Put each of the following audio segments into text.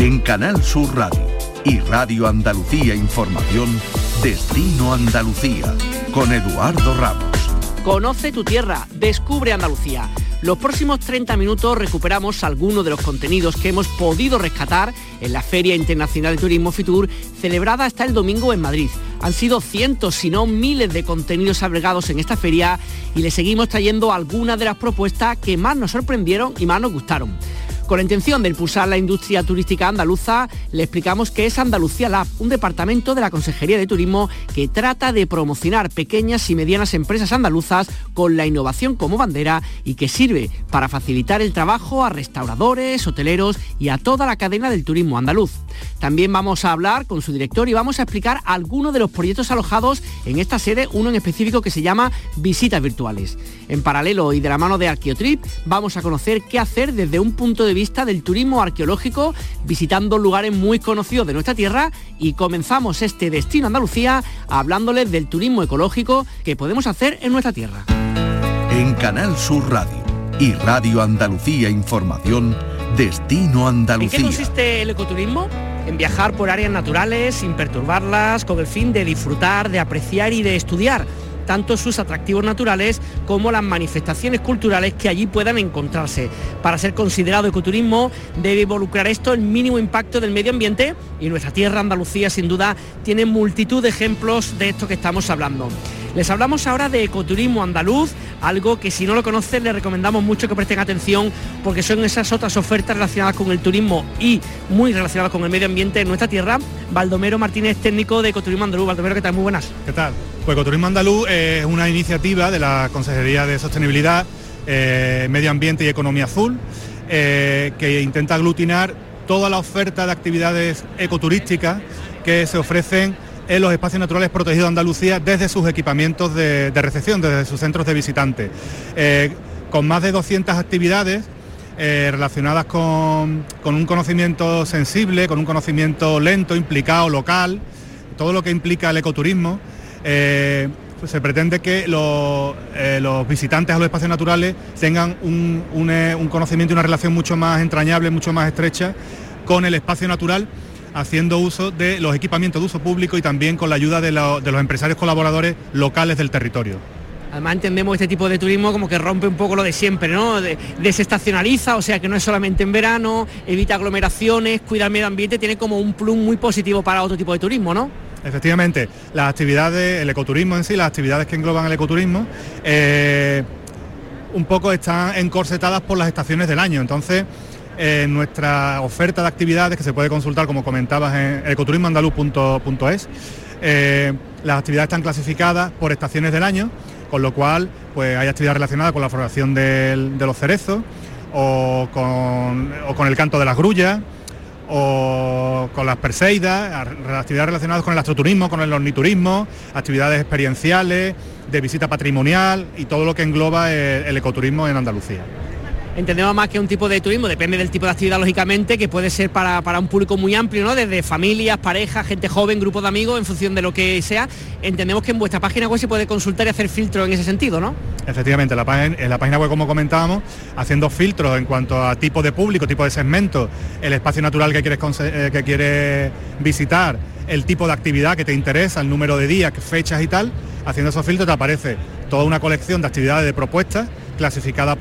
En Canal Sur Radio y Radio Andalucía Información, Destino Andalucía, con Eduardo Ramos. Conoce tu tierra, descubre Andalucía. Los próximos 30 minutos recuperamos algunos de los contenidos que hemos podido rescatar en la Feria Internacional de Turismo Fitur, celebrada hasta el domingo en Madrid. Han sido cientos, si no miles de contenidos agregados en esta feria y le seguimos trayendo algunas de las propuestas que más nos sorprendieron y más nos gustaron. Con la intención de impulsar la industria turística andaluza, le explicamos que es Andalucía Lab, un departamento de la Consejería de Turismo que trata de promocionar pequeñas y medianas empresas andaluzas con la innovación como bandera y que sirve para facilitar el trabajo a restauradores, hoteleros y a toda la cadena del turismo andaluz. También vamos a hablar con su director y vamos a explicar algunos de los proyectos alojados en esta sede, uno en específico que se llama Visitas Virtuales. En paralelo y de la mano de Arqueotrip vamos a conocer qué hacer desde un punto de vista del turismo arqueológico, visitando lugares muy conocidos de nuestra tierra y comenzamos este destino Andalucía hablándoles del turismo ecológico que podemos hacer en nuestra tierra. En Canal Sur Radio y Radio Andalucía Información, Destino Andalucía. ¿En qué consiste el ecoturismo? En viajar por áreas naturales sin perturbarlas, con el fin de disfrutar, de apreciar y de estudiar tanto sus atractivos naturales como las manifestaciones culturales que allí puedan encontrarse. Para ser considerado ecoturismo debe involucrar esto el mínimo impacto del medio ambiente y nuestra tierra Andalucía sin duda tiene multitud de ejemplos de esto que estamos hablando. Les hablamos ahora de ecoturismo andaluz, algo que si no lo conocen les recomendamos mucho que presten atención porque son esas otras ofertas relacionadas con el turismo y muy relacionadas con el medio ambiente en nuestra tierra. Baldomero Martínez, técnico de Ecoturismo Andaluz. Baldomero, ¿qué tal? Muy buenas. ¿Qué tal? Pues Ecoturismo Andaluz es una iniciativa de la Consejería de Sostenibilidad, eh, Medio Ambiente y Economía Azul eh, que intenta aglutinar toda la oferta de actividades ecoturísticas que se ofrecen en los espacios naturales protegidos de Andalucía desde sus equipamientos de, recepción, desde sus centros de visitantes. Eh, con más de 200 actividades eh, relacionadas con, un conocimiento sensible, con un conocimiento lento, implicado, local, todo lo que implica el ecoturismo. Eh, se pretende que los, visitantes a los espacios naturales tengan un, un conocimiento y una relación mucho más entrañable, mucho más estrecha con el espacio natural haciendo uso de los equipamientos de uso público y también con la ayuda de, los empresarios colaboradores locales del territorio. Además entendemos este tipo de turismo como que rompe un poco lo de siempre, ¿no? desestacionaliza, o sea que no es solamente en verano, evita aglomeraciones, cuida el medio ambiente, tiene como un plus muy positivo para otro tipo de turismo, ¿no? Efectivamente, las actividades, el ecoturismo en sí, las actividades que engloban el ecoturismo, eh, un poco están encorsetadas por las estaciones del año. Entonces, en nuestra oferta de actividades que se puede consultar, como comentabas, en ecoturismoandaluz.es. Eh, las actividades están clasificadas por estaciones del año, con lo cual pues, hay actividades relacionadas con la floración de los cerezos o con, el canto de las grullas o con las perseidas, actividades relacionadas con el astroturismo, con el orniturismo, actividades experienciales, de visita patrimonial y todo lo que engloba el ecoturismo en Andalucía entendemos más que un tipo de turismo, depende del tipo de actividad lógicamente, que puede ser para, un público muy amplio, ¿no? Desde familias, parejas, gente joven, grupos de amigos, en función de lo que sea. Entendemos que en vuestra página web se puede consultar y hacer filtros en ese sentido, ¿no? Efectivamente, en la página web, como comentábamos, haciendo filtros en cuanto a tipo de público, tipo de segmento, el espacio natural que quieres, eh, que quieres visitar, el tipo de actividad que te interesa, el número de días, fechas y tal, haciendo esos filtros te aparece toda una colección de actividades de propuestas clasificada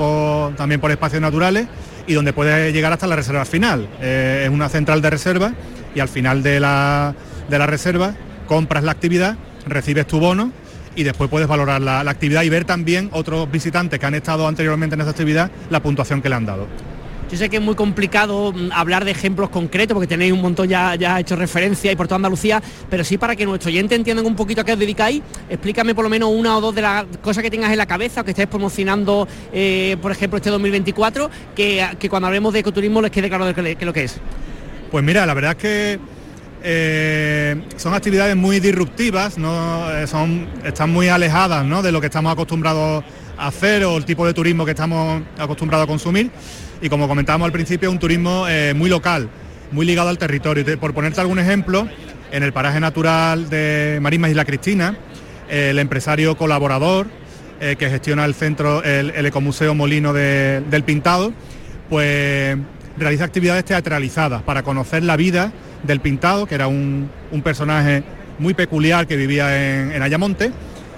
también por espacios naturales y donde puede llegar hasta la reserva final. Eh, es una central de reserva y al final de la, reserva compras la actividad, recibes tu bono y después puedes valorar la, la actividad y ver también otros visitantes que han estado anteriormente en esa actividad la puntuación que le han dado. Yo sé que es muy complicado mm, hablar de ejemplos concretos porque tenéis un montón ya, ya hecho referencia y por toda Andalucía, pero sí para que nuestro oyente entiendan un poquito a qué os dedicáis, explícame por lo menos una o dos de las cosas que tengas en la cabeza o que estéis promocionando, eh, por ejemplo, este 2024, que, cuando hablemos de ecoturismo les quede claro de qué, lo que es. Pues mira, la verdad es que eh, son actividades muy disruptivas, ¿no? Eh, son, están muy alejadas de lo que estamos acostumbrados a hacer o el tipo de turismo que estamos acostumbrados a consumir y como comentábamos al principio, un turismo eh, muy local, muy ligado al territorio. Por ponerte algún ejemplo, en el paraje natural de Marismas Isla Cristina, el empresario colaborador eh, que gestiona el centro, el, Ecomuseo Molino del Pintado, pues realiza actividades teatralizadas para conocer la vida del pintado, que era un, personaje muy peculiar que vivía en, Ayamonte,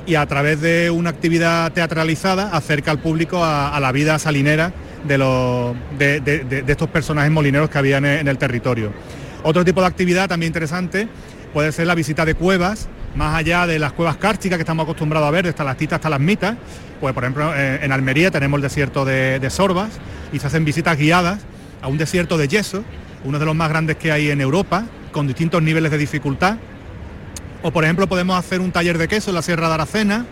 y a través de una actividad teatralizada acerca al público a, la vida salinera de, los, de, estos personajes molineros que había en el territorio. Otro tipo de actividad también interesante puede ser la visita de cuevas, más allá de las cuevas cársticas que estamos acostumbrados a ver, desde las titas hasta las mitas, pues por ejemplo en Almería tenemos el desierto de, Sorbas y se hacen visitas guiadas a un desierto de yeso, uno de los más grandes que hay en Europa, con distintos niveles de dificultad. O por ejemplo podemos hacer un taller de queso en la Sierra de Aracena,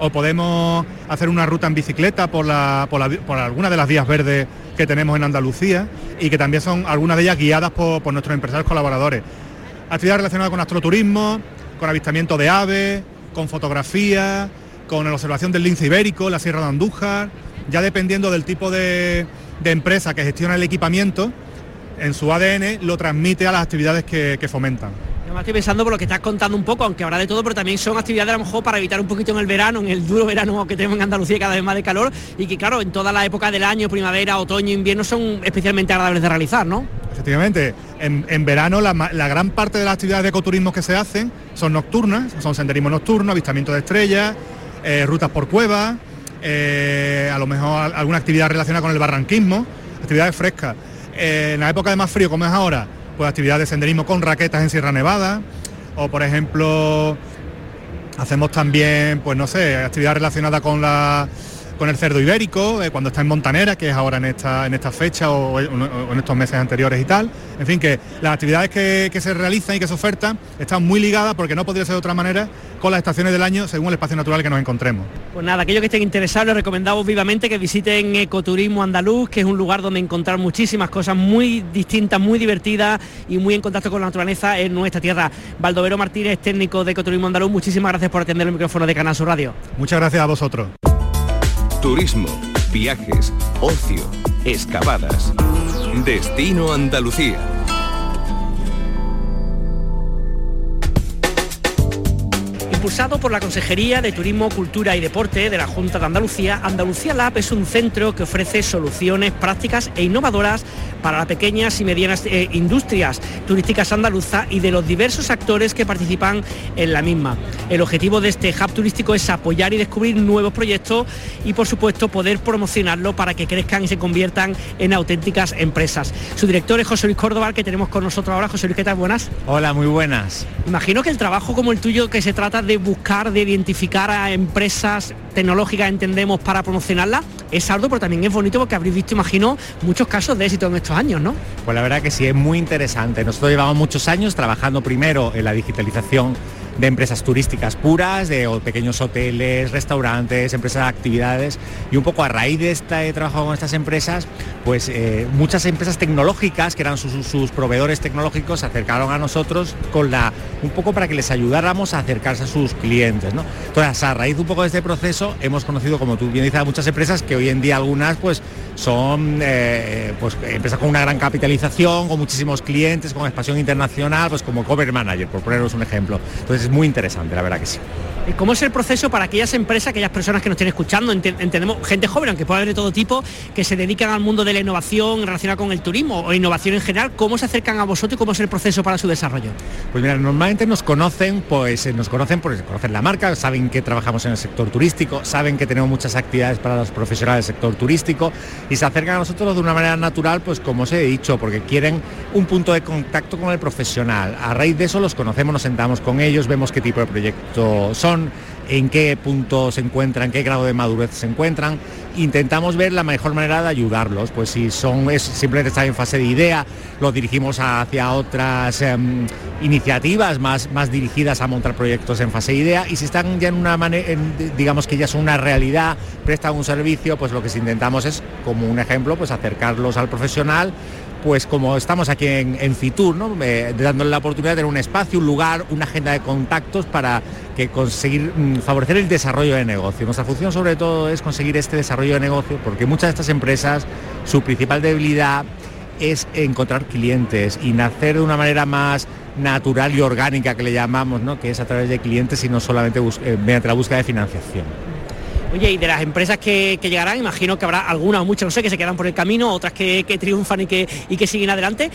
o podemos hacer una ruta en bicicleta por, la, por, algunas de las vías verdes que tenemos en Andalucía y que también son algunas de ellas guiadas por, por nuestros empresarios colaboradores. Actividades relacionadas con astroturismo, con avistamiento de aves, con fotografía, con la observación del lince ibérico, la Sierra de Andújar, ya dependiendo del tipo de, empresa que gestiona el equipamiento, en su ADN lo transmite a las actividades que, fomentan. Yo estoy pensando por lo que estás contando un poco, aunque habrá de todo, pero también son actividades a lo mejor para evitar un poquito en el verano, en el duro verano que tenemos en Andalucía cada vez más de calor y que claro, en toda la época del año, primavera, otoño, invierno son especialmente agradables de realizar, ¿no? Efectivamente, en, verano la, gran parte de las actividades de ecoturismo que se hacen son nocturnas, son senderismo nocturno, avistamiento de estrellas, eh, rutas por cuevas, eh, a lo mejor alguna actividad relacionada con el barranquismo, actividades frescas. Eh, en la época de más frío como es ahora, pues actividades de senderismo con raquetas en Sierra Nevada, o por ejemplo hacemos también, pues no sé, actividades relacionadas con la con el cerdo ibérico, eh, cuando está en Montanera, que es ahora en esta, en esta fecha o, en estos meses anteriores y tal. En fin, que las actividades que, se realizan y que se ofertan están muy ligadas, porque no podría ser de otra manera, con las estaciones del año según el espacio natural que nos encontremos. Pues nada, aquellos que estén interesados les recomendamos vivamente que visiten Ecoturismo Andaluz, que es un lugar donde encontrar muchísimas cosas muy distintas, muy divertidas y muy en contacto con la naturaleza en nuestra tierra. Baldovero Martínez, técnico de Ecoturismo Andaluz, muchísimas gracias por atender el micrófono de Canal Sur Radio. Muchas gracias a vosotros. Turismo, viajes, ocio, excavadas. Destino Andalucía. Impulsado por la Consejería de Turismo, Cultura y Deporte de la Junta de Andalucía, Andalucía Lab es un centro que ofrece soluciones prácticas e innovadoras para las pequeñas y medianas eh, industrias turísticas andaluzas y de los diversos actores que participan en la misma. El objetivo de este hub turístico es apoyar y descubrir nuevos proyectos y por supuesto poder promocionarlo para que crezcan y se conviertan en auténticas empresas. Su director es José Luis Córdoba, que tenemos con nosotros ahora. José Luis, ¿qué tal? Buenas. Hola, muy buenas. Imagino que el trabajo como el tuyo que se trata de de buscar, de identificar a empresas tecnológicas, entendemos, para promocionarlas, es algo, pero también es bonito porque habréis visto, imagino, muchos casos de éxito en estos años, ¿no? Pues la verdad que sí, es muy interesante. Nosotros llevamos muchos años trabajando primero en la digitalización de empresas turísticas puras, de pequeños hoteles, restaurantes, empresas de actividades y un poco a raíz de este trabajo con estas empresas, pues eh, muchas empresas tecnológicas que eran sus, proveedores tecnológicos se acercaron a nosotros con la un poco para que les ayudáramos a acercarse a sus clientes, ¿no? Entonces a raíz un poco de este proceso hemos conocido, como tú bien dices, a muchas empresas que hoy en día algunas pues son eh, pues, empresas con una gran capitalización, con muchísimos clientes, con expansión internacional, pues como Cover Manager, por poneros un ejemplo. Entonces es muy interesante, la verdad que sí. ¿Y cómo es el proceso para aquellas empresas, aquellas personas que nos estén escuchando? Entendemos gente joven, aunque puede haber de todo tipo, que se dedican al mundo de la innovación relacionada con el turismo o innovación en general. ¿Cómo se acercan a vosotros y cómo es el proceso para su desarrollo? Pues mira, normalmente nos conocen, pues eh, nos conocen porque conocen la marca, saben que trabajamos en el sector turístico, saben que tenemos muchas actividades para los profesionales del sector turístico y se acercan a nosotros de una manera natural, pues como os he dicho, porque quieren un punto de contacto con el profesional. A raíz de eso los conocemos, nos sentamos con ellos, vemos qué tipo de proyecto son, en qué punto se encuentran, qué grado de madurez se encuentran. Intentamos ver la mejor manera de ayudarlos, pues si son es, simplemente están en fase de idea, los dirigimos hacia otras em, iniciativas más, más dirigidas a montar proyectos en fase de idea y si están ya en una manera, digamos que ya son una realidad, prestan un servicio, pues lo que intentamos es, como un ejemplo, pues acercarlos al profesional pues como estamos aquí en, Fitur, ¿no? dándole la oportunidad de tener un espacio, un lugar, una agenda de contactos para que conseguir mm, favorecer el desarrollo de negocio. Nuestra función sobre todo es conseguir este desarrollo de negocio porque muchas de estas empresas, su principal debilidad es encontrar clientes y nacer de una manera más natural y orgánica que le llamamos, ¿no? que es a través de clientes y no solamente eh, mediante la búsqueda de financiación. Oye, y de las empresas que, llegarán, imagino que habrá algunas o muchas, no sé, que se quedan por el camino, otras que, triunfan y que, y que siguen adelante.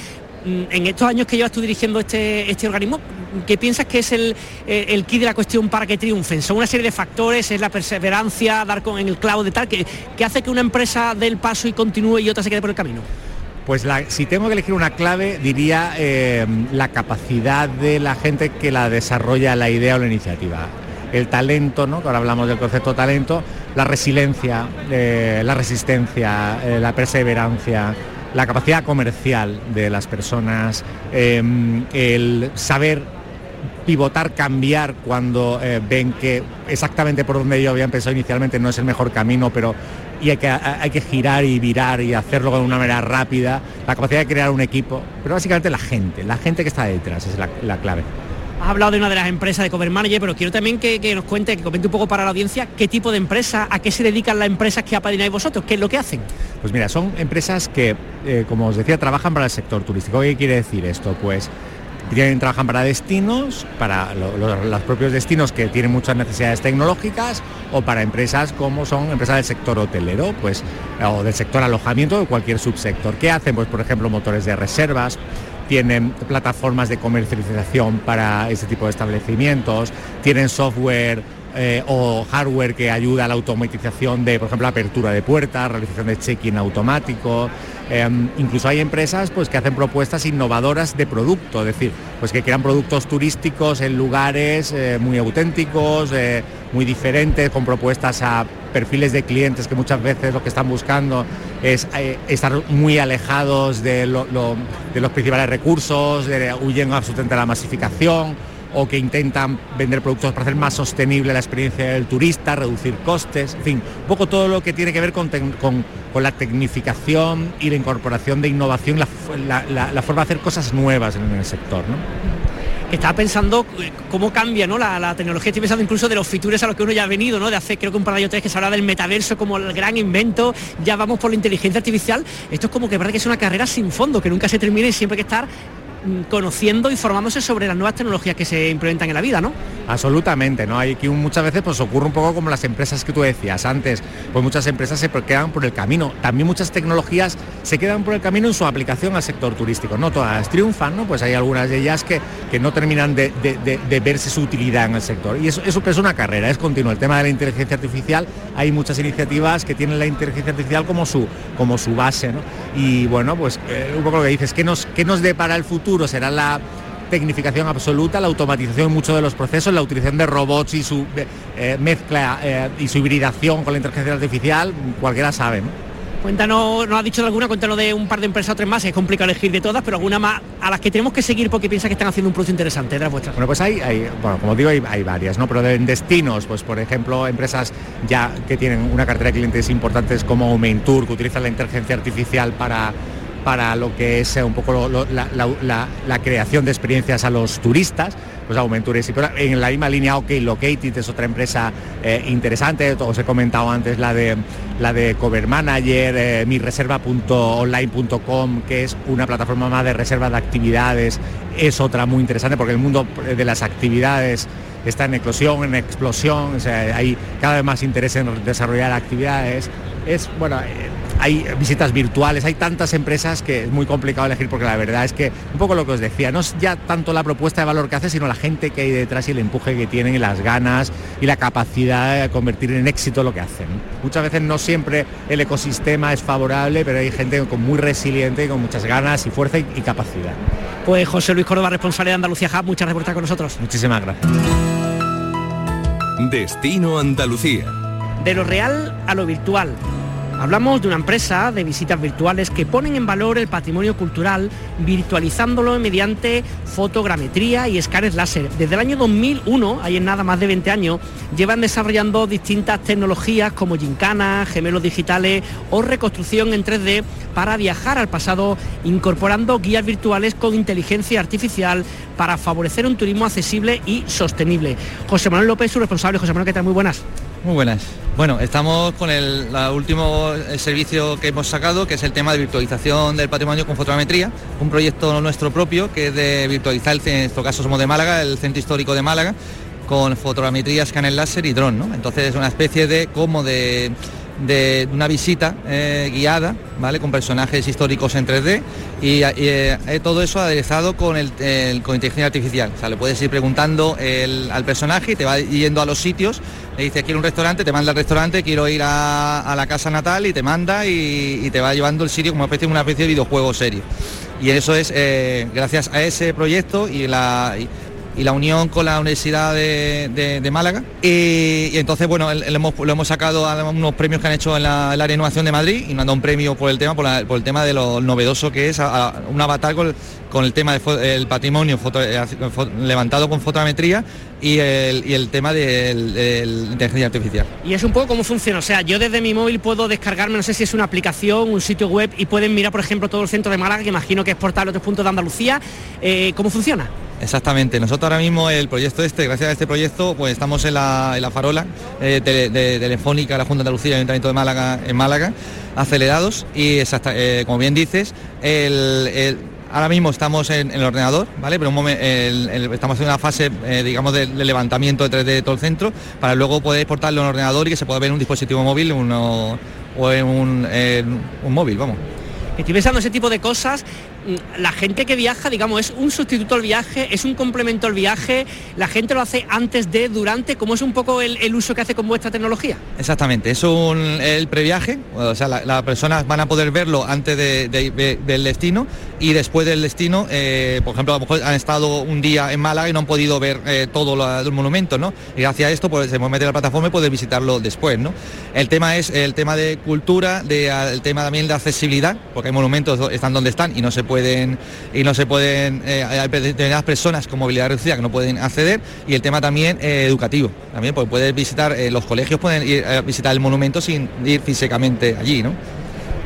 Mm, en estos años que llevas tú dirigiendo este, este organismo, ¿qué piensas que es el, el, key de la cuestión para que triunfen? ¿Son una serie de factores? ¿Es la perseverancia, dar con en el clavo de tal, que, que hace que una empresa dé el paso y continúe y otra se quede por el camino? Pues si tengo que elegir una clave, diría eh, la capacidad de la gente que la desarrolla la idea o la iniciativa el talento, ¿no? ahora hablamos del concepto talento, la resiliencia, eh, la resistencia, eh, la perseverancia, la capacidad comercial de las personas, em, el saber pivotar, cambiar cuando eh, ven que exactamente por donde yo había empezado inicialmente no es el mejor camino, pero y hay que, hay que girar y virar y hacerlo de una manera rápida, la capacidad de crear un equipo, pero básicamente la gente, la gente que está detrás es la clave. Has hablado de una de las empresas de Cover Manager, pero quiero también que, nos cuente, que comente un poco para la audiencia qué tipo de empresa, a qué se dedican las empresas que apadrináis vosotros, qué es lo que hacen. Pues mira, son empresas que, eh, como os decía, trabajan para el sector turístico. ¿Qué quiere decir esto? Pues tienen, trabajan para destinos, para los propios destinos que tienen muchas necesidades tecnológicas o para empresas como son empresas del sector hotelero, pues o del sector alojamiento o cualquier subsector. ¿Qué hacen? Pues por ejemplo motores de reservas, tienen plataformas de comercialización para ese tipo de establecimientos, tienen software eh, o hardware que ayuda a la automatización de, por ejemplo, apertura de puertas, realización de check-in automático. Em, incluso hay empresas pues, que hacen propuestas innovadoras de producto, es decir, pues que crean productos turísticos en lugares eh, muy auténticos, eh, muy diferentes, con propuestas a perfiles de clientes que muchas veces lo que están buscando es estar muy alejados de, los principales recursos, de, huyen absolutamente de la masificación o que intentan vender productos para hacer más sostenible la experiencia del turista, reducir costes, en fin, un poco todo lo que tiene que ver con, la tecnificación y la incorporación de innovación, la, forma de hacer cosas nuevas en el sector. ¿no? Estaba pensando eh, cómo cambia ¿no? la, tecnología, estoy pensando incluso de los futures a los que uno ya ha venido, ¿no? de hace creo que un par de años que se habla del metaverso como el gran invento, ya vamos por la inteligencia artificial, esto es como que parece que es una carrera sin fondo, que nunca se termine y siempre hay que estar Mm, conociendo, informándose sobre las nuevas tecnologías que se implementan en la vida, ¿no? Absolutamente, ¿no? Hay que muchas veces pues ocurre un poco como las empresas que tú decías antes, pues muchas empresas se quedan por el camino. También muchas tecnologías se quedan por el camino en su aplicación al sector turístico. No todas triunfan, ¿no? Pues hay algunas de ellas que, que no terminan de, verse su utilidad en el sector. Y eso, eso es una carrera, es continuo. El tema de la inteligencia artificial, hay muchas iniciativas que tienen la inteligencia artificial como su, como su base, ¿no? Y bueno, pues eh, un poco lo que dices, ¿qué nos, qué nos depara el futuro? será la tecnificación absoluta, la automatización en muchos de los procesos, la utilización de robots y su eh, mezcla eh, y su hibridación con la inteligencia artificial, cualquiera sabe. Cuéntanos, nos ha dicho de alguna, cuéntanos de un par de empresas o tres más, es complicado elegir de todas, pero alguna más a las que tenemos que seguir porque piensa que están haciendo un producto interesante de las vuestras. Bueno, pues hay, hay bueno, como digo, hay, hay, varias, ¿no? Pero en destinos, pues por ejemplo, empresas ya que tienen una cartera de clientes importantes como Tour, que utilizan la inteligencia artificial para para lo que es eh, un poco la, creación de experiencias a los turistas, pues Aumentures. En la misma línea OK Located es otra empresa eh, interesante, os he comentado antes la de la de Cover Manager, eh, mireserva.online.com, que es una plataforma más de reserva de actividades, es otra muy interesante porque el mundo de las actividades está en eclosión, en explosión, o sea, hay cada vez más interés en desarrollar actividades. Es, bueno, hay visitas virtuales, hay tantas empresas que es muy complicado elegir porque la verdad es que un poco lo que os decía, no es ya tanto la propuesta de valor que hace, sino la gente que hay detrás y el empuje que tienen y las ganas y la capacidad de convertir en éxito lo que hacen. Muchas veces no siempre el ecosistema es favorable, pero hay gente con muy resiliente y con muchas ganas y fuerza y, capacidad. Pues José Luis Córdoba, responsable de Andalucía Hub, muchas gracias por estar con nosotros. Muchísimas gracias. Destino Andalucía. De lo real a lo virtual Hablamos de una empresa de visitas virtuales que ponen en valor el patrimonio cultural virtualizándolo mediante fotogrametría y escáneres láser. Desde el año 2001, ahí en nada más de 20 años, llevan desarrollando distintas tecnologías como gincana, gemelos digitales o reconstrucción en 3D para viajar al pasado incorporando guías virtuales con inteligencia artificial para favorecer un turismo accesible y sostenible. José Manuel López, su responsable. José Manuel, ¿qué tal? Muy buenas. Muy buenas. Bueno, estamos con el último servicio que hemos sacado, que es el tema de virtualización del patrimonio con fotogrametría, un proyecto nuestro propio que es de virtualizar, en nuestro caso somos de Málaga, el Centro Histórico de Málaga, con fotogrametría, escáner láser y dron, ¿no? Entonces es una especie de como de de una visita eh, guiada, ¿vale? Con personajes históricos en 3D y, eh, todo eso aderezado con, el, con inteligencia artificial. O sea, le puedes ir preguntando al personaje y te va yendo a los sitios, le dice quiero un restaurante, te manda al restaurante, quiero ir a, la casa natal y te manda y, te va llevando el sitio como una especie, una de videojuego serio. Y eso es eh, gracias a ese proyecto y la la unión con la Universidad de, Málaga. Y, entonces, bueno, lo hemos, sacado a unos premios que han hecho en la, área de de Madrid y nos han dado un premio por el tema, por, el tema de lo novedoso que es un avatar con, el tema del patrimonio eh, levantado con fotometría y el, tema de, la inteligencia artificial. Y es un poco cómo funciona, o sea, yo desde mi móvil puedo descargarme, no sé si es una aplicación, un sitio web y pueden mirar, por ejemplo, todo el centro de Málaga, que imagino que es portal a otros puntos de Andalucía. Eh, ¿Cómo funciona? Exactamente, nosotros ahora mismo el proyecto este, gracias a este proyecto, pues estamos en la, farola eh, de, Telefónica, la Junta de Andalucía y el Ayuntamiento de Málaga, en Málaga, acelerados y eh, como bien dices, ahora mismo estamos en, el ordenador, ¿vale? Pero estamos en una fase, eh, digamos, de, levantamiento de 3D de todo el centro para luego poder exportarlo en ordenador y que se pueda ver en un dispositivo móvil o en un móvil, vamos. Estoy pensando ese tipo de cosas. La gente que viaja, digamos, es un sustituto al viaje, es un complemento al viaje, la gente lo hace antes de, durante, ¿cómo es un poco el, uso que hace con vuestra tecnología? Exactamente, es un, el previaje, o sea, las personas van a poder verlo antes del destino y después del destino, eh, por ejemplo, a lo mejor han estado un día en Málaga y no han podido ver eh, todo el monumento, ¿no? Y gracias a esto pues, se puede meter la plataforma y poder visitarlo después, ¿no? El tema es el tema de cultura, de, el tema también de accesibilidad, porque hay monumentos están donde están y no se pueden y no se pueden eh, hay determinadas personas con movilidad reducida que no pueden acceder y el tema también educativo, también porque puedes visitar los colegios pueden ir a visitar el monumento sin ir físicamente allí, ¿no?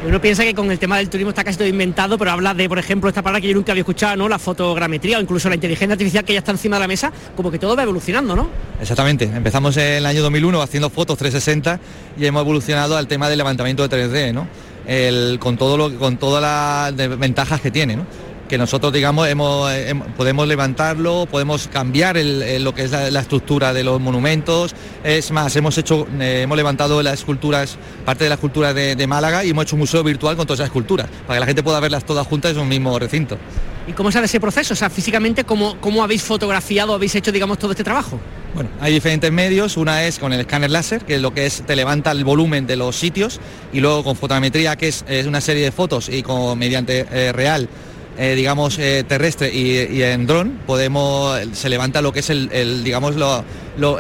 Uno piensa que con el tema del turismo está casi todo inventado, pero habla de, por ejemplo, esta palabra que yo nunca había escuchado, ¿no? La fotogrametría o incluso la inteligencia artificial que ya está encima de la mesa, como que todo va evolucionando, ¿no? Exactamente. Empezamos en el año 2001 haciendo fotos 360 y hemos evolucionado al tema del levantamiento de 3D, ¿no? Con todo lo, con todas las ventajas que tiene. Que nosotros digamos hemos, podemos levantarlo, podemos cambiar lo que es la, estructura de los monumentos. Es más, hemos hecho, eh, hemos levantado las esculturas, parte de la escultura de, Málaga y hemos hecho un museo virtual con todas esas esculturas, para que la gente pueda verlas todas juntas en un mismo recinto. ¿Y cómo sale ese proceso? O sea, físicamente, ¿cómo, cómo habéis fotografiado, habéis hecho, digamos, todo este trabajo? Bueno, hay diferentes medios. Una es con el escáner láser, que es lo que es te levanta el volumen de los sitios, y luego con fotometría, que es, una serie de fotos y con mediante eh, real eh, digamos, eh, terrestre y, en dron, podemos, se levanta lo que es el, digamos, lo, lo,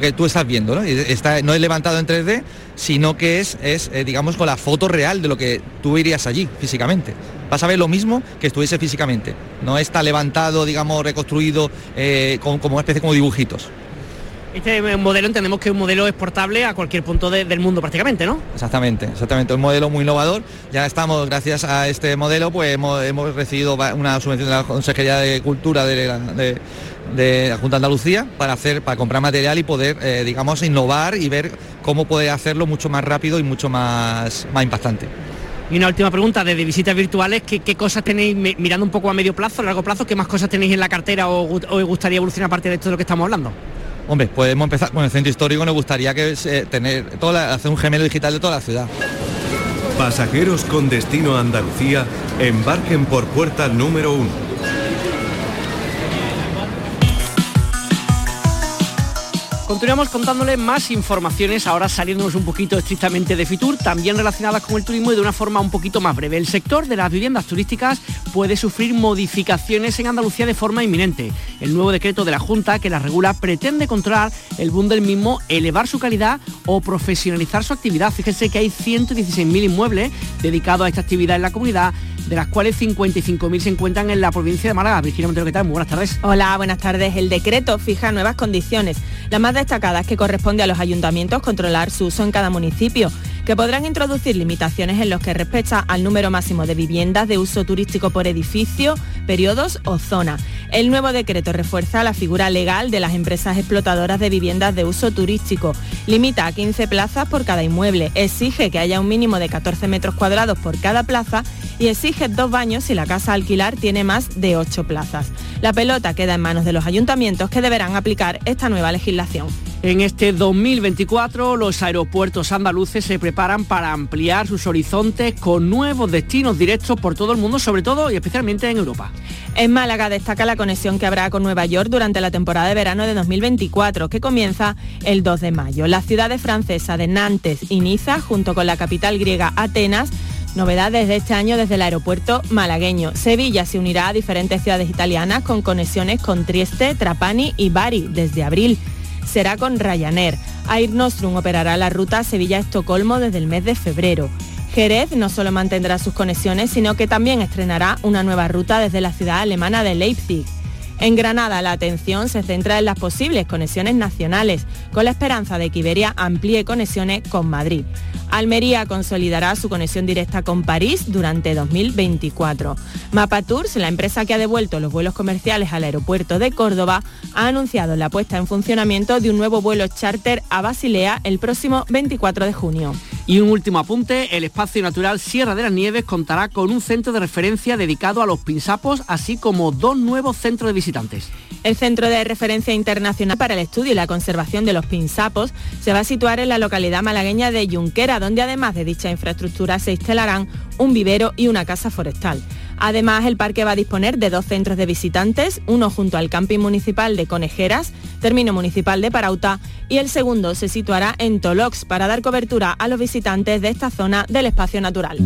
que tú estás viendo, ¿no? Está, no es levantado en 3D, sino que es, es eh, digamos, con la foto real de lo que tú irías allí físicamente. Vas a ver lo mismo que estuviese físicamente. No está levantado, digamos, reconstruido como, como una especie como dibujitos. Este modelo entendemos que es un modelo exportable a cualquier punto del mundo prácticamente, ¿no? Exactamente, exactamente, un modelo muy innovador. Ya estamos, gracias a este modelo, pues hemos, recibido una subvención de la Consejería de Cultura de la, Junta de Andalucía para hacer, para comprar material y poder, eh, digamos, innovar y ver cómo poder hacerlo mucho más rápido y mucho más, más impactante. Y una última pregunta, desde visitas virtuales, ¿qué, cosas tenéis, mirando un poco a medio plazo, a largo plazo, qué más cosas tenéis en la cartera o, os gustaría evolucionar aparte de esto de lo que estamos hablando? Hombre, podemos empezar con el centro histórico, nos gustaría que eh, tener toda hacer un gemelo digital de toda la ciudad. Pasajeros con destino a Andalucía, embarquen por puerta número 1 Continuamos contándole más informaciones, ahora saliéndonos un poquito estrictamente de Fitur, también relacionadas con el turismo y de una forma un poquito más breve. El sector de las viviendas turísticas puede sufrir modificaciones en Andalucía de forma inminente. El nuevo decreto de la Junta que la regula pretende controlar el boom del mismo, elevar su calidad o profesionalizar su actividad. Fíjense que hay 116.000 inmuebles dedicados a esta actividad en la comunidad de las cuales 55.000 se encuentran en la provincia de Málaga. Virginia Montero, ¿qué tal? Muy buenas tardes. Hola, buenas tardes. El decreto fija nuevas condiciones. La más destacada es que corresponde a los ayuntamientos controlar su uso en cada municipio que podrán introducir limitaciones en los que respecta al número máximo de viviendas de uso turístico por edificio, periodos o zona. El nuevo decreto refuerza la figura legal de las empresas explotadoras de viviendas de uso turístico. Limita a 15 plazas por cada inmueble, exige que haya un mínimo de 14 metros cuadrados por cada plaza y exige dos baños si la casa alquilar tiene más de 8 plazas. La pelota queda en manos de los ayuntamientos que deberán aplicar esta nueva legislación. En este 2024 los aeropuertos andaluces se preparan para ampliar sus horizontes con nuevos destinos directos por todo el mundo, sobre todo y especialmente en Europa. En Málaga destaca la conexión que habrá con Nueva York durante la temporada de verano de 2024, que comienza el 2 de mayo. La ciudad francesa de Nantes y Niza, junto con la capital griega Atenas, Novedades de este año desde el aeropuerto malagueño. Sevilla se unirá a diferentes ciudades italianas con conexiones con Trieste, Trapani y Bari desde abril. Será con Ryanair. Air Nostrum operará la ruta Sevilla-Estocolmo desde el mes de febrero. Jerez no solo mantendrá sus conexiones, sino que también estrenará una nueva ruta desde la ciudad alemana de Leipzig. En Granada la atención se centra en las posibles conexiones nacionales, con la esperanza de que Iberia amplíe conexiones con Madrid. Almería consolidará su conexión directa con París durante 2024. Mapa Tours, la empresa que ha devuelto los vuelos comerciales al aeropuerto de Córdoba, ha anunciado la puesta en funcionamiento de un nuevo vuelo charter a Basilea el próximo 24 de junio. Y un último apunte, el espacio natural Sierra de las Nieves contará con un centro de referencia dedicado a los pinsapos, así como dos nuevos centros de visitantes. El Centro de Referencia Internacional para el Estudio y la Conservación de los Pinsapos se va a situar en la localidad malagueña de Junquera, donde además de dicha infraestructura se instalarán un vivero y una casa forestal. Además, el parque va a disponer de dos centros de visitantes, uno junto al camping municipal de Conejeras, término municipal de Parauta, y el segundo se situará en Tolox para dar cobertura a los visitantes de esta zona del espacio natural.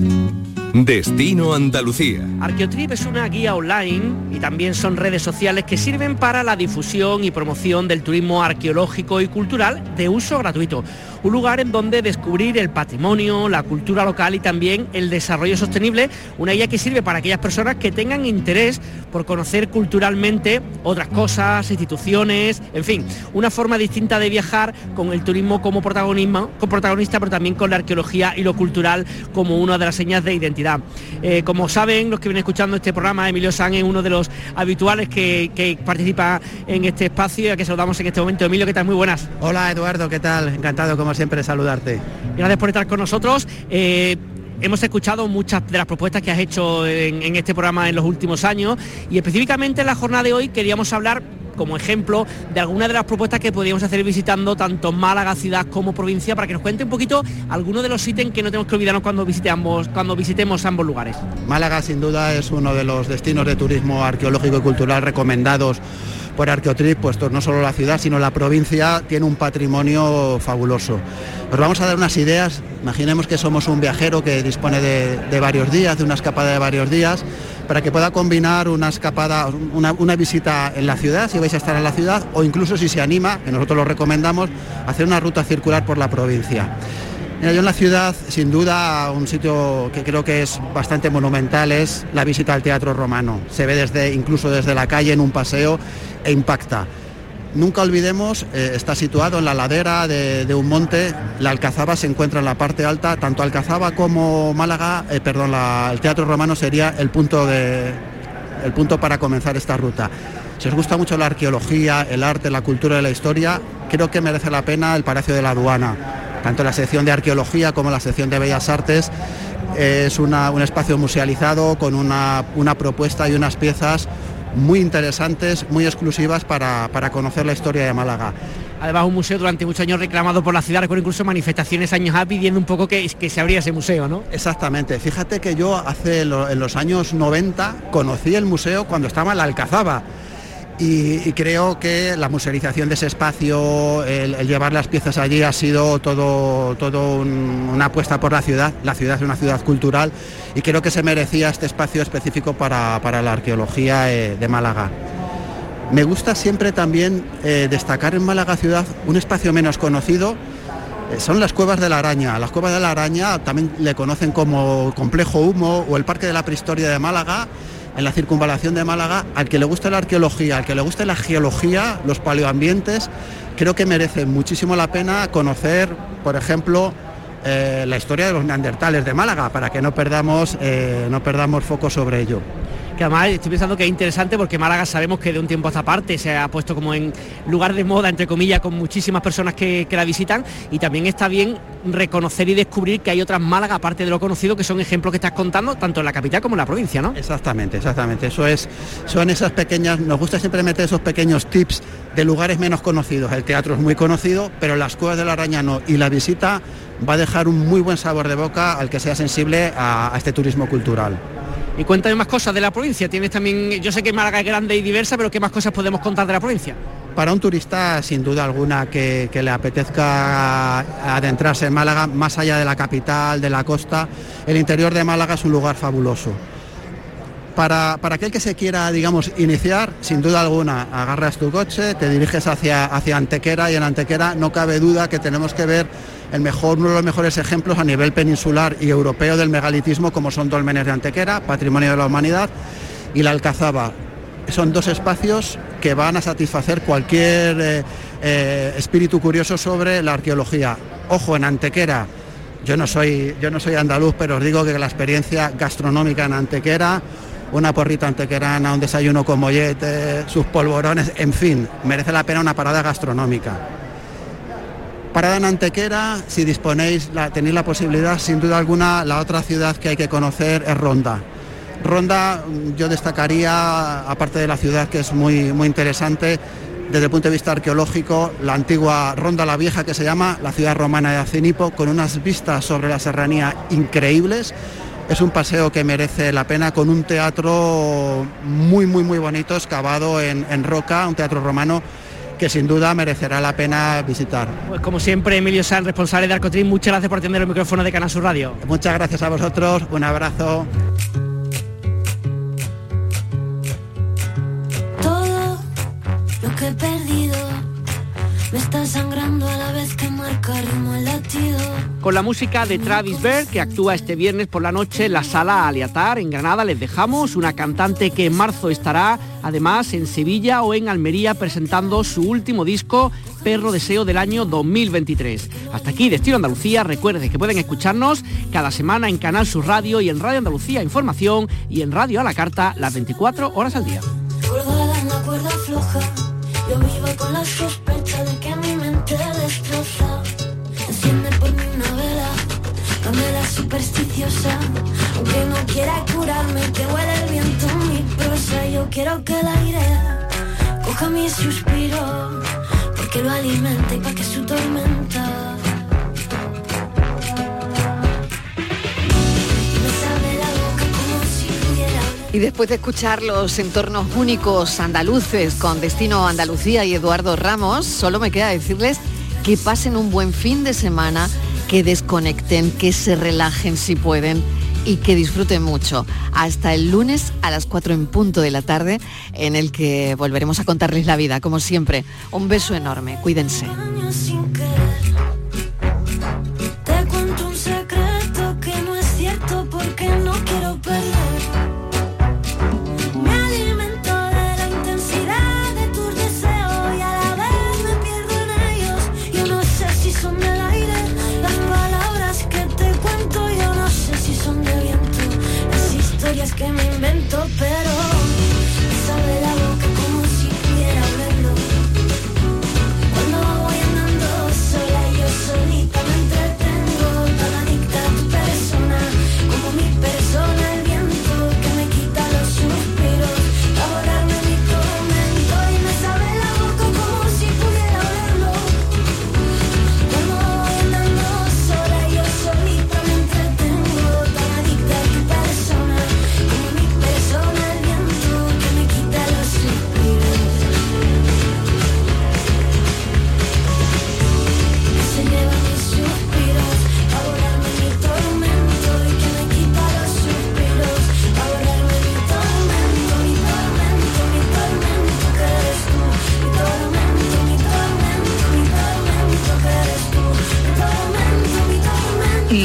Destino Andalucía. Arqueotrip es una guía online y también son redes sociales que sirven para la difusión y promoción del turismo arqueológico y cultural de uso gratuito un lugar en donde descubrir el patrimonio, la cultura local y también el desarrollo sostenible, una guía que sirve para aquellas personas que tengan interés por conocer culturalmente otras cosas, instituciones, en fin, una forma distinta de viajar con el turismo como protagonismo, como protagonista, pero también con la arqueología y lo cultural como una de las señas de identidad. Eh, como saben los que vienen escuchando este programa, Emilio San es uno de los habituales que, participa en este espacio y a que saludamos en este momento. Emilio, ¿qué tal? Muy buenas. Hola Eduardo, ¿qué tal? Encantado como siempre saludarte. Gracias por estar con nosotros. Eh, hemos escuchado muchas de las propuestas que has hecho en, este programa en los últimos años y específicamente en la jornada de hoy queríamos hablar como ejemplo de algunas de las propuestas que podríamos hacer visitando tanto Málaga ciudad como provincia para que nos cuente un poquito algunos de los ítems que no tenemos que olvidarnos cuando visitemos, cuando visitemos ambos lugares. Málaga sin duda es uno de los destinos de turismo arqueológico y cultural recomendados por Arqueotrip, pues no solo la ciudad, sino la provincia tiene un patrimonio fabuloso. Os vamos a dar unas ideas, imaginemos que somos un viajero que dispone de, varios días, de una escapada de varios días, para que pueda combinar una escapada, una, una, visita en la ciudad, si vais a estar en la ciudad, o incluso si se anima, que nosotros lo recomendamos, hacer una ruta circular por la provincia. Yo en la ciudad, sin duda, un sitio que creo que es bastante monumental es la visita al Teatro Romano. Se ve desde, incluso desde la calle en un paseo e impacta. Nunca olvidemos, eh, está situado en la ladera de, un monte, la Alcazaba se encuentra en la parte alta, tanto Alcazaba como Málaga, eh, perdón, el Teatro Romano sería el punto, de, el punto para comenzar esta ruta. Si os gusta mucho la arqueología, el arte, la cultura y la historia, creo que merece la pena el Palacio de la Aduana tanto la sección de arqueología como la sección de bellas artes. Es un espacio musealizado con una, propuesta y unas piezas muy interesantes, muy exclusivas para, conocer la historia de Málaga. Además, un museo durante muchos años reclamado por la ciudad, con incluso manifestaciones años A pidiendo un poco que, que se abría ese museo, ¿no? Exactamente. Fíjate que yo hace en los años 90 conocí el museo cuando estaba en la Alcazaba y, creo que la musealización de ese espacio, el, llevar las piezas allí ha sido todo, todo una apuesta por la ciudad. La ciudad es una ciudad cultural y creo que se merecía este espacio específico para, la arqueología eh, de Málaga. Me gusta siempre también eh, destacar en Málaga ciudad un espacio menos conocido, eh, son las cuevas de la araña. Las cuevas de la araña también le conocen como complejo humo o el Parque de la Prehistoria de Málaga en la circunvalación de Málaga, al que le guste la arqueología, al que le guste la geología, los paleoambientes, creo que merece muchísimo la pena conocer, por ejemplo, eh, la historia de los neandertales de Málaga, para que no perdamos, eh, no perdamos foco sobre ello. Además estoy pensando que es interesante porque Málaga sabemos que de un tiempo a esta parte se ha puesto como en lugar de moda, entre comillas, con muchísimas personas que, la visitan y también está bien reconocer y descubrir que hay otras Málaga, aparte de lo conocido, que son ejemplos que estás contando, tanto en la capital como en la provincia, ¿no? Exactamente, exactamente. Eso es, son esas pequeñas, nos gusta siempre meter esos pequeños tips de lugares menos conocidos. El teatro es muy conocido, pero las cuevas de la araña no. Y la visita va a dejar un muy buen sabor de boca al que sea sensible a, este turismo cultural. Y cuéntame más cosas de la provincia. Tienes también, yo sé que Málaga es grande y diversa, pero ¿qué más cosas podemos contar de la provincia? Para un turista, sin duda alguna, que, le apetezca adentrarse en Málaga, más allá de la capital, de la costa, el interior de Málaga es un lugar fabuloso. Para, para, aquel que se quiera, digamos, iniciar, sin duda alguna, agarras tu coche, te diriges hacia, hacia Antequera y en Antequera no cabe duda que tenemos que ver el mejor, uno de los mejores ejemplos a nivel peninsular y europeo del megalitismo como son Dolmenes de Antequera, Patrimonio de la Humanidad, y la Alcazaba. Son dos espacios que van a satisfacer cualquier eh, eh, espíritu curioso sobre la arqueología. Ojo, en Antequera, yo no, soy, yo no soy andaluz, pero os digo que la experiencia gastronómica en Antequera, una porrita antequerana, un desayuno con mollete, sus polvorones, en fin, merece la pena una parada gastronómica. Parada en Antequera, si disponéis, tenéis la posibilidad, sin duda alguna, la otra ciudad que hay que conocer es Ronda. Ronda yo destacaría, aparte de la ciudad que es muy, muy interesante, desde el punto de vista arqueológico, la antigua Ronda la Vieja que se llama, la ciudad romana de Acinipo, con unas vistas sobre la serranía increíbles. Es un paseo que merece la pena con un teatro muy, muy, muy bonito, excavado en, en roca, un teatro romano que sin duda merecerá la pena visitar. Pues como siempre, Emilio San, responsable de Arcotrim, muchas gracias por atender el micrófono de Canal Sur Radio. Muchas gracias a vosotros, un abrazo. Con la música de Travis Berg, que actúa este viernes por la noche en la sala Aliatar en Granada, les dejamos una cantante que en marzo estará además en Sevilla o en Almería presentando su último disco, Perro Deseo del año 2023. Hasta aquí, Destino Andalucía. Recuerden que pueden escucharnos cada semana en Canal Sur Radio y en Radio Andalucía Información y en Radio a la Carta las 24 horas al día. Y después de escuchar los entornos únicos andaluces con Destino Andalucía y Eduardo Ramos, solo me queda decirles que pasen un buen fin de semana, que desconecten, que se relajen si pueden y que disfruten mucho. Hasta el lunes a las 4 en punto de la tarde, en el que volveremos a contarles la vida, como siempre. Un beso enorme, cuídense.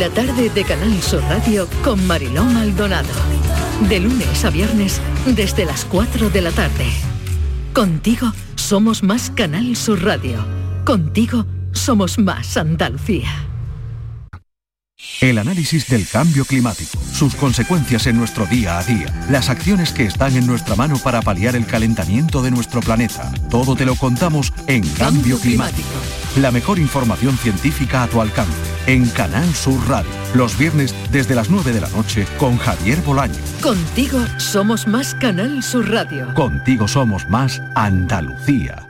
Tarde de Canal Sur Radio con Mariló Maldonado. De lunes a viernes desde las 4 de la tarde. Contigo somos más Canal Sur Radio. Contigo somos más Andalucía. El análisis del cambio climático sus consecuencias en nuestro día a día, las acciones que están en nuestra mano para paliar el calentamiento de nuestro planeta. Todo te lo contamos en Cambio Climático. La mejor información científica a tu alcance en Canal Sur Radio. Los viernes desde las 9 de la noche con Javier Bolaño. Contigo somos más Canal Sur Radio. Contigo somos más Andalucía.